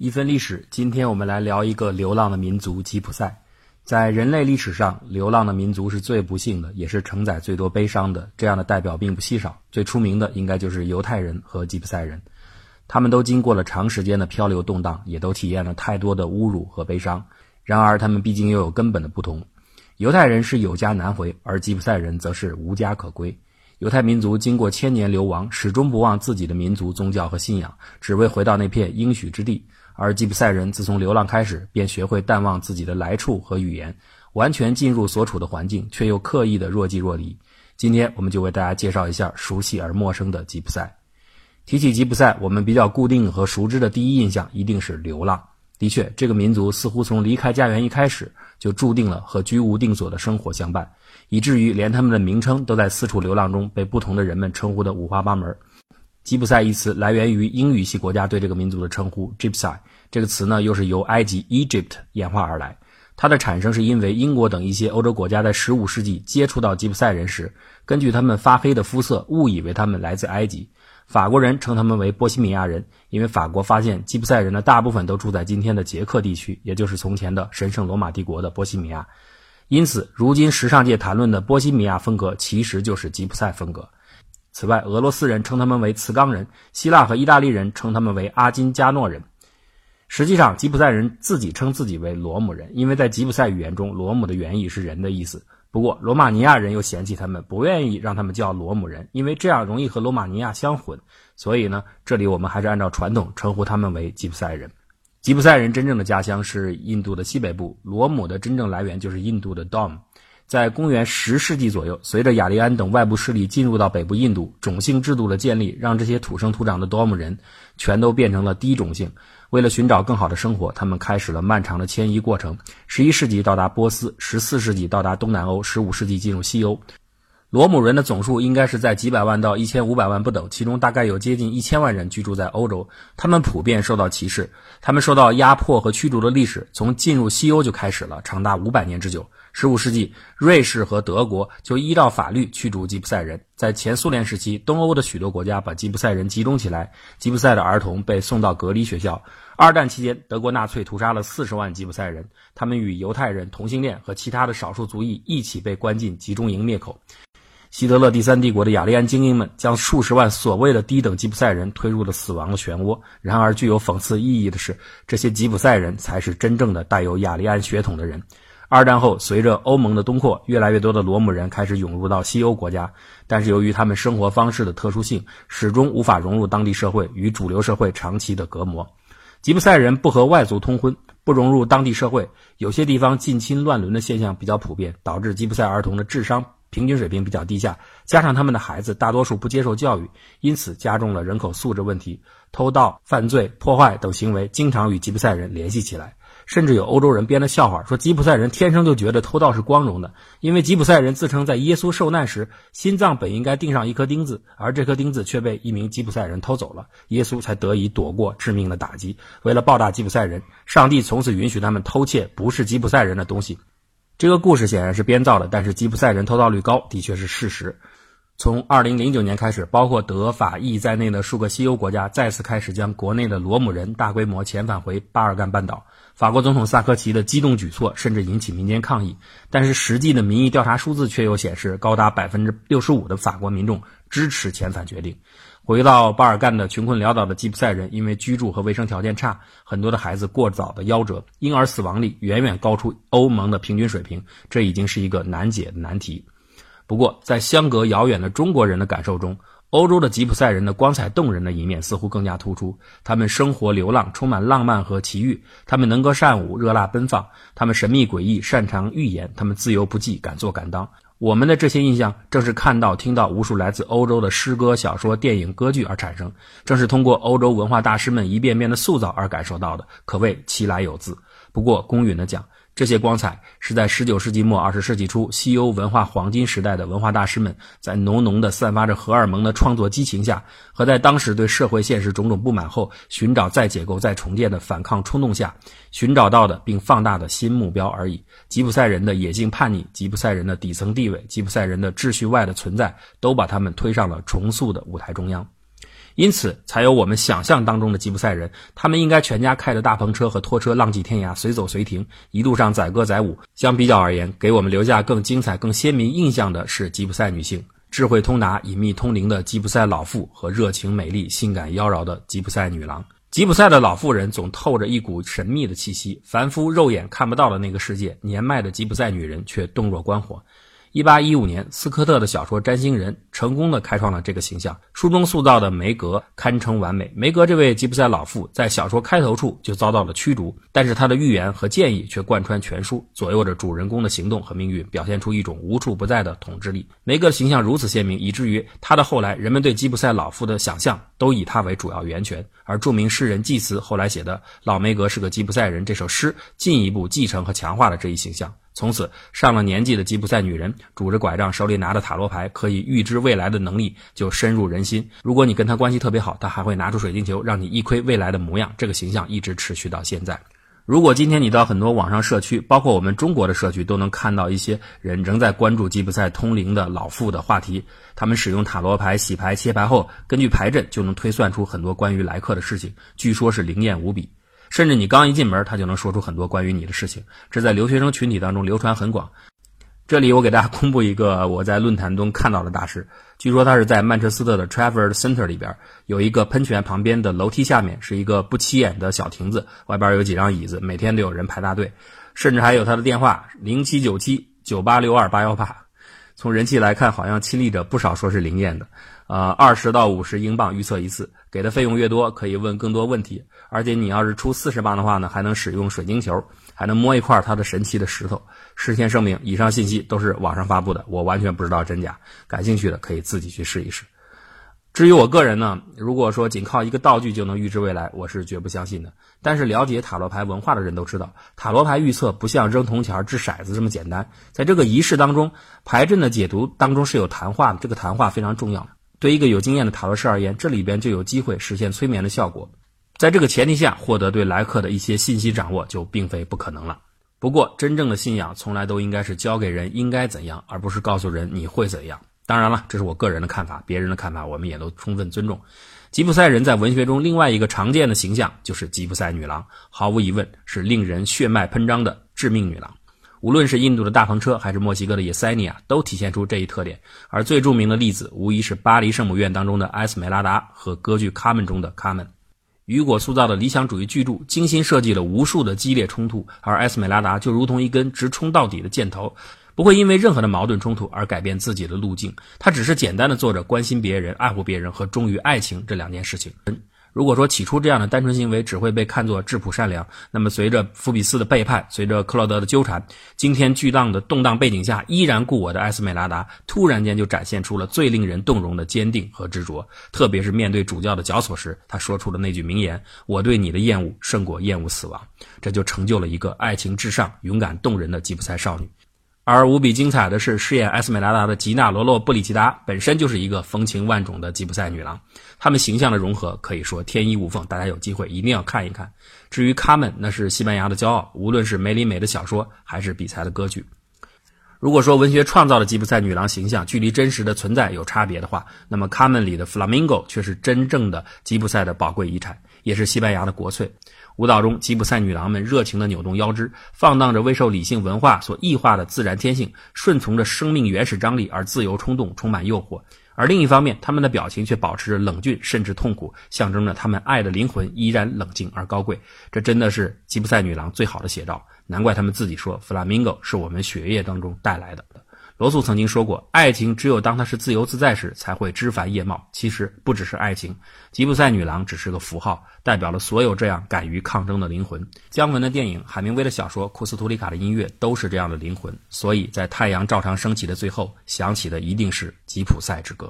一分历史，今天我们来聊一个流浪的民族——吉普赛。在人类历史上，流浪的民族是最不幸的，也是承载最多悲伤的。这样的代表并不稀少，最出名的应该就是犹太人和吉普赛人。他们都经过了长时间的漂流动荡，也都体验了太多的侮辱和悲伤。然而，他们毕竟又有根本的不同。犹太人是有家难回，而吉普赛人则是无家可归。犹太民族经过千年流亡，始终不忘自己的民族宗教和信仰，只为回到那片应许之地。而吉普赛人自从流浪开始，便学会淡忘自己的来处和语言，完全进入所处的环境，却又刻意的若即若离。今天，我们就为大家介绍一下熟悉而陌生的吉普赛。提起吉普赛，我们比较固定和熟知的第一印象一定是流浪。的确，这个民族似乎从离开家园一开始，就注定了和居无定所的生活相伴。以至于连他们的名称都在四处流浪中被不同的人们称呼的五花八门。吉普赛一词来源于英语系国家对这个民族的称呼 “Gypsy”，这个词呢又是由埃及 Egypt 演化而来。它的产生是因为英国等一些欧洲国家在15世纪接触到吉普赛人时，根据他们发黑的肤色，误以为他们来自埃及。法国人称他们为波西米亚人，因为法国发现吉普赛人的大部分都住在今天的捷克地区，也就是从前的神圣罗马帝国的波西米亚。因此，如今时尚界谈论的波西米亚风格，其实就是吉普赛风格。此外，俄罗斯人称他们为茨冈人，希腊和意大利人称他们为阿金加诺人。实际上，吉普赛人自己称自己为罗姆人，因为在吉普赛语言中，罗姆的原意是人的意思。不过，罗马尼亚人又嫌弃他们，不愿意让他们叫罗姆人，因为这样容易和罗马尼亚相混。所以呢，这里我们还是按照传统称呼他们为吉普赛人。吉普赛人真正的家乡是印度的西北部，罗姆的真正来源就是印度的 Dom。在公元十世纪左右，随着雅利安等外部势力进入到北部印度，种姓制度的建立让这些土生土长的多姆人全都变成了低种姓。为了寻找更好的生活，他们开始了漫长的迁移过程。十一世纪到达波斯，十四世纪到达东南欧，十五世纪进入西欧。罗姆人的总数应该是在几百万到一千五百万不等，其中大概有接近一千万人居住在欧洲。他们普遍受到歧视，他们受到压迫和驱逐的历史从进入西欧就开始了，长达五百年之久。十五世纪，瑞士和德国就依照法律驱逐吉普赛人。在前苏联时期，东欧的许多国家把吉普赛人集中起来，吉普赛的儿童被送到隔离学校。二战期间，德国纳粹屠杀了四十万吉普赛人，他们与犹太人、同性恋和其他的少数族裔一起被关进集中营灭口。希特勒第三帝国的雅利安精英们将数十万所谓的低等吉普赛人推入了死亡的漩涡。然而，具有讽刺意义的是，这些吉普赛人才是真正的带有雅利安血统的人。二战后，随着欧盟的东扩，越来越多的罗姆人开始涌入到西欧国家，但是由于他们生活方式的特殊性，始终无法融入当地社会，与主流社会长期的隔膜。吉普赛人不和外族通婚，不融入当地社会，有些地方近亲乱伦的现象比较普遍，导致吉普赛儿童的智商。平均水平比较低下，加上他们的孩子大多数不接受教育，因此加重了人口素质问题。偷盗、犯罪、破坏等行为经常与吉普赛人联系起来，甚至有欧洲人编的笑话说吉普赛人天生就觉得偷盗是光荣的，因为吉普赛人自称在耶稣受难时心脏本应该钉上一颗钉子，而这颗钉子却被一名吉普赛人偷走了，耶稣才得以躲过致命的打击。为了报答吉普赛人，上帝从此允许他们偷窃不是吉普赛人的东西。这个故事显然是编造的，但是吉普赛人偷盗率高的确是事实。从2009年开始，包括德法意在内的数个西欧国家再次开始将国内的罗姆人大规模遣返回巴尔干半岛。法国总统萨科齐的激动举措甚至引起民间抗议，但是实际的民意调查数字却又显示，高达百分之六十五的法国民众支持遣返决定。回到巴尔干的穷困潦倒的吉普赛人，因为居住和卫生条件差，很多的孩子过早的夭折，婴儿死亡率远远高出欧盟的平均水平，这已经是一个难解的难题。不过，在相隔遥远的中国人的感受中，欧洲的吉普赛人的光彩动人的一面似乎更加突出。他们生活流浪，充满浪漫和奇遇；他们能歌善舞，热辣奔放；他们神秘诡异，擅长预言；他们自由不羁，敢做敢当。我们的这些印象，正是看到、听到无数来自欧洲的诗歌、小说、电影、歌剧而产生，正是通过欧洲文化大师们一遍遍的塑造而感受到的，可谓其来有自。不过，公允的讲。这些光彩是在19世纪末、20世纪初西欧文化黄金时代的文化大师们，在浓浓的散发着荷尔蒙的创作激情下，和在当时对社会现实种种不满后，寻找再解构、再重建的反抗冲动下，寻找到的并放大的新目标而已。吉普赛人的野性叛逆、吉普赛人的底层地位、吉普赛人的秩序外的存在，都把他们推上了重塑的舞台中央。因此才有我们想象当中的吉普赛人。他们应该全家开着大篷车和拖车，浪迹天涯，随走随停，一路上载歌载舞。相比较而言，给我们留下更精彩、更鲜明印象的是吉普赛女性。智慧通达、隐秘通灵的吉普赛老妇和热情美丽、性感妖娆的吉普赛女郎。吉普赛的老妇人总透着一股神秘的气息，凡夫肉眼看不到的那个世界，年迈的吉普赛女人却洞若观火。一八一五年，斯科特的小说《占星人》成功的开创了这个形象。书中塑造的梅格堪称完美。梅格这位吉普赛老妇在小说开头处就遭到了驱逐，但是她的预言和建议却贯穿全书，左右着主人公的行动和命运，表现出一种无处不在的统治力。梅格形象如此鲜明，以至于他的后来人们对吉普赛老妇的想象都以他为主要源泉。而著名诗人祭词后来写的《老梅格是个吉普赛人》这首诗，进一步继承和强化了这一形象。从此，上了年纪的吉普赛女人拄着拐杖，手里拿着塔罗牌，可以预知未来的能力就深入人心。如果你跟她关系特别好，她还会拿出水晶球让你一窥未来的模样。这个形象一直持续到现在。如果今天你到很多网上社区，包括我们中国的社区，都能看到一些人仍在关注吉普赛通灵的老妇的话题。他们使用塔罗牌洗牌切牌后，根据牌阵就能推算出很多关于来客的事情，据说是灵验无比。甚至你刚一进门，他就能说出很多关于你的事情，这在留学生群体当中流传很广。这里我给大家公布一个我在论坛中看到的大师，据说他是在曼彻斯特的 Trafford Center 里边有一个喷泉旁边的楼梯下面是一个不起眼的小亭子，外边有几张椅子，每天都有人排大队，甚至还有他的电话零七九七九八六二八幺八。从人气来看，好像亲历者不少说是灵验的。呃，二十到五十英镑预测一次，给的费用越多，可以问更多问题。而且你要是出四十磅的话呢，还能使用水晶球，还能摸一块它的神奇的石头。事先声明，以上信息都是网上发布的，我完全不知道真假。感兴趣的可以自己去试一试。至于我个人呢，如果说仅靠一个道具就能预知未来，我是绝不相信的。但是了解塔罗牌文化的人都知道，塔罗牌预测不像扔铜钱、掷骰子这么简单。在这个仪式当中，牌阵的解读当中是有谈话的，这个谈话非常重要。对一个有经验的塔罗师而言，这里边就有机会实现催眠的效果。在这个前提下，获得对来客的一些信息掌握就并非不可能了。不过，真正的信仰从来都应该是教给人应该怎样，而不是告诉人你会怎样。当然了，这是我个人的看法，别人的看法我们也都充分尊重。吉普赛人在文学中另外一个常见的形象就是吉普赛女郎，毫无疑问是令人血脉喷张的致命女郎。无论是印度的大篷车，还是墨西哥的野塞尼亚，都体现出这一特点。而最著名的例子，无疑是巴黎圣母院当中的埃斯梅拉达和歌剧《卡门》中的卡门。雨果塑造的理想主义巨著，精心设计了无数的激烈冲突，而埃斯梅拉达就如同一根直冲到底的箭头，不会因为任何的矛盾冲突而改变自己的路径。他只是简单的做着关心别人、爱护别人和忠于爱情这两件事情。如果说起初这样的单纯行为只会被看作质朴善良，那么随着福比斯的背叛，随着克洛德的纠缠，惊天巨浪的动荡背景下，依然故我的埃斯美拉达突然间就展现出了最令人动容的坚定和执着。特别是面对主教的绞索时，他说出了那句名言：“我对你的厌恶胜过厌恶死亡。”这就成就了一个爱情至上、勇敢动人的吉普赛少女。而无比精彩的是，饰演埃斯美拉达的吉娜罗洛布里奇达本身就是一个风情万种的吉普赛女郎，她们形象的融合可以说天衣无缝，大家有机会一定要看一看。至于卡门，那是西班牙的骄傲，无论是梅里美的小说还是比才的歌剧。如果说文学创造的吉普赛女郎形象距离真实的存在有差别的话，那么卡门里的 Flamingo 却是真正的吉普赛的宝贵遗产，也是西班牙的国粹。舞蹈中，吉普赛女郎们热情地扭动腰肢，放荡着未受理性文化所异化的自然天性，顺从着生命原始张力而自由冲动，充满诱惑。而另一方面，他们的表情却保持着冷峻，甚至痛苦，象征着他们爱的灵魂依然冷静而高贵。这真的是吉普赛女郎最好的写照。难怪他们自己说，弗拉明戈是我们血液当中带来的。罗素曾经说过：“爱情只有当它是自由自在时，才会枝繁叶茂。”其实不只是爱情，吉普赛女郎只是个符号，代表了所有这样敢于抗争的灵魂。姜文的电影、海明威的小说、库斯图里卡的音乐，都是这样的灵魂。所以在太阳照常升起的最后，响起的一定是吉普赛之歌。